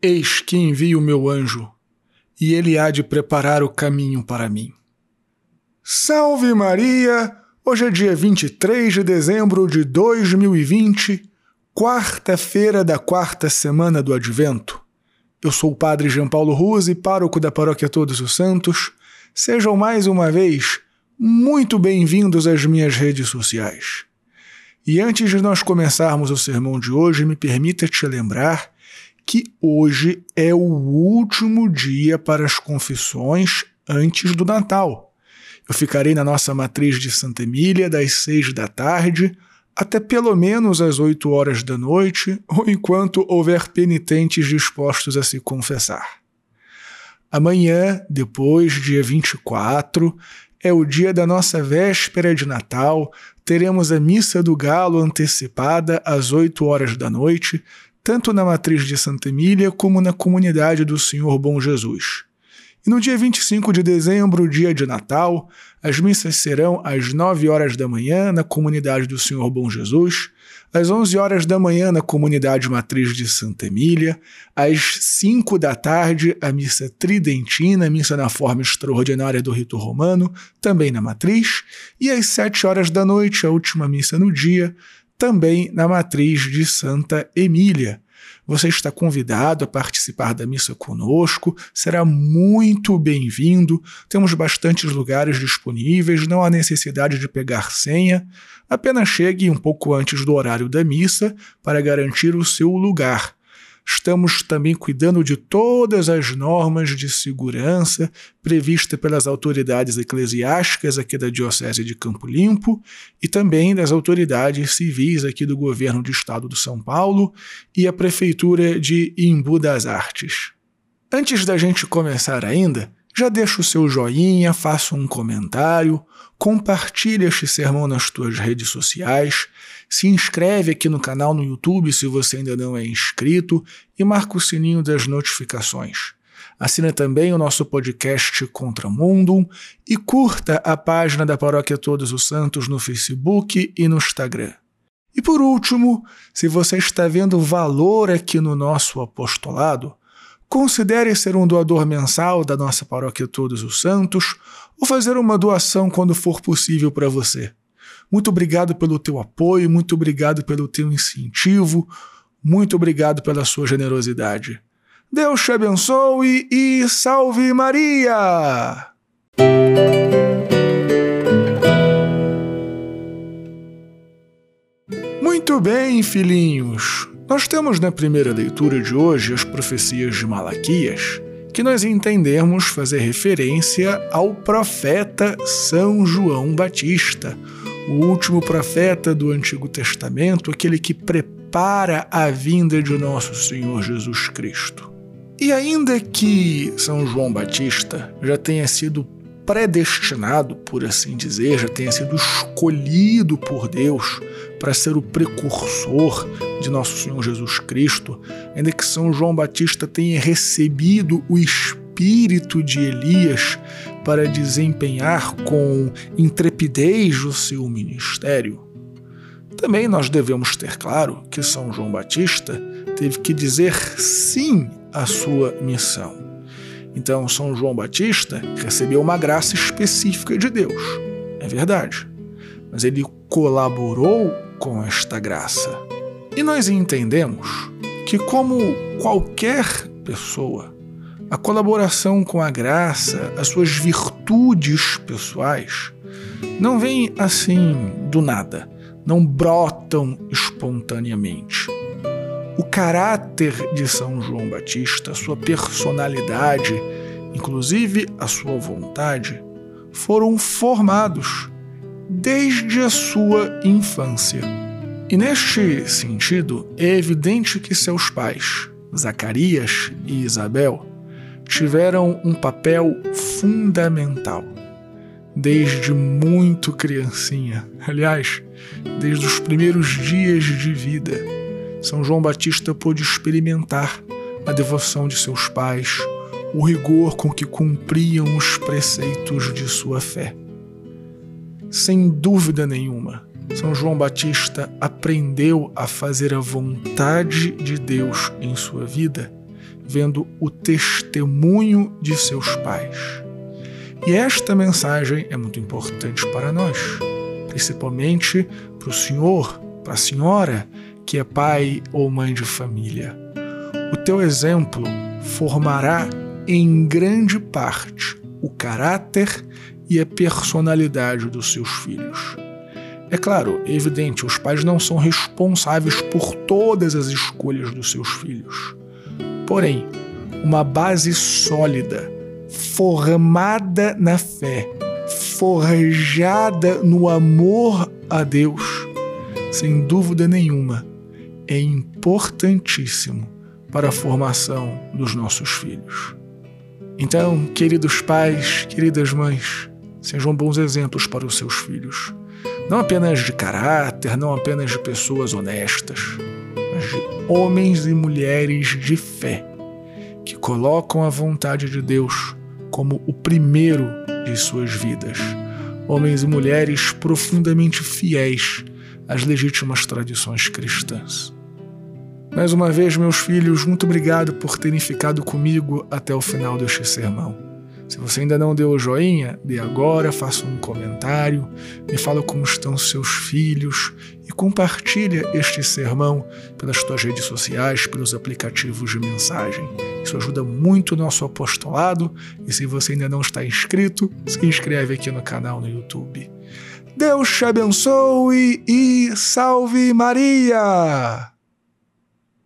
Eis que envio o meu anjo, e ele há de preparar o caminho para mim. Salve Maria! Hoje é dia 23 de dezembro de 2020, quarta-feira da quarta semana do Advento. Eu sou o Padre João Paulo Ruse, pároco da Paróquia Todos os Santos. Sejam mais uma vez muito bem-vindos às minhas redes sociais. E antes de nós começarmos o sermão de hoje, me permita te lembrar que hoje é o último dia para as confissões antes do Natal. Eu ficarei na nossa matriz de Santa Emília das seis da tarde até pelo menos às oito horas da noite, ou enquanto houver penitentes dispostos a se confessar. Amanhã, depois, dia 24, é o dia da nossa véspera de Natal. Teremos a Missa do Galo antecipada às 8 horas da noite, tanto na matriz de Santa Emília como na comunidade do Senhor Bom Jesus. E no dia 25 de dezembro, dia de Natal, as missas serão às 9 horas da manhã na comunidade do Senhor Bom Jesus, às 11 horas da manhã na comunidade matriz de Santa Emília, às 5 da tarde a missa tridentina, missa na forma extraordinária do rito romano, também na matriz, e às 7 horas da noite a última missa no dia, também na matriz de Santa Emília. Você está convidado a participar da missa conosco, será muito bem-vindo. Temos bastantes lugares disponíveis, não há necessidade de pegar senha. Apenas chegue um pouco antes do horário da missa para garantir o seu lugar. Estamos também cuidando de todas as normas de segurança previstas pelas autoridades eclesiásticas aqui da Diocese de Campo Limpo e também das autoridades civis aqui do governo do estado de São Paulo e a prefeitura de Imbu das Artes. Antes da gente começar ainda, já deixa o seu joinha, faça um comentário, compartilhe este sermão nas tuas redes sociais, se inscreve aqui no canal no YouTube se você ainda não é inscrito e marca o sininho das notificações. Assina também o nosso podcast Contra Mundo e curta a página da Paróquia Todos os Santos no Facebook e no Instagram. E por último, se você está vendo valor aqui no nosso apostolado, considere ser um doador mensal da nossa Paróquia Todos os Santos ou fazer uma doação quando for possível para você. Muito obrigado pelo teu apoio, muito obrigado pelo teu incentivo, muito obrigado pela sua generosidade. Deus te abençoe e salve Maria! Muito bem, filhinhos. Nós temos na primeira leitura de hoje as profecias de Malaquias, que nós entendemos fazer referência ao profeta São João Batista, o último profeta do Antigo Testamento, aquele que prepara a vinda de nosso Senhor Jesus Cristo. E ainda que São João Batista já tenha sido predestinado, por assim dizer, já tenha sido escolhido por Deus para ser o precursor de nosso Senhor Jesus Cristo, ainda que São João Batista tenha recebido o espírito de Elias para desempenhar com intrepidez o seu ministério. Também nós devemos ter claro que São João Batista teve que dizer sim à sua missão. Então, São João Batista recebeu uma graça específica de Deus, é verdade, mas ele colaborou com esta graça. E nós entendemos que, como qualquer pessoa, a colaboração com a graça, as suas virtudes pessoais, não vêm assim do nada, não brotam espontaneamente. O caráter de São João Batista, sua personalidade, inclusive a sua vontade, foram formados desde a sua infância. E neste sentido, é evidente que seus pais, Zacarias e Isabel, tiveram um papel fundamental desde muito criancinha. Aliás, desde os primeiros dias de vida, São João Batista pôde experimentar a devoção de seus pais, o rigor com que cumpriam os preceitos de sua fé. Sem dúvida nenhuma, São João Batista aprendeu a fazer a vontade de Deus em sua vida vendo o testemunho de seus pais. E esta mensagem é muito importante para nós, principalmente para o senhor, para a senhora que é pai ou mãe de família. O teu exemplo formará em grande parte o caráter e a personalidade dos seus filhos. É claro, é evidente, os pais não são responsáveis por todas as escolhas dos seus filhos. Porém, uma base sólida, formada na fé, forjada no amor a Deus, sem dúvida nenhuma, é importantíssimo para a formação dos nossos filhos. Então, queridos pais, queridas mães, sejam bons exemplos para os seus filhos. Não apenas de caráter, não apenas de pessoas honestas, mas de homens e mulheres de fé, que colocam a vontade de Deus como o primeiro de suas vidas. Homens e mulheres profundamente fiéis às legítimas tradições cristãs. Mais uma vez, meus filhos, muito obrigado por terem ficado comigo até o final deste sermão. Se você ainda não deu o joinha, dê agora, faça um comentário, me fala como estão seus filhos e compartilha este sermão pelas suas redes sociais, pelos aplicativos de mensagem. Isso ajuda muito o nosso apostolado e se você ainda não está inscrito, se inscreve aqui no canal no YouTube. Deus te abençoe e salve Maria!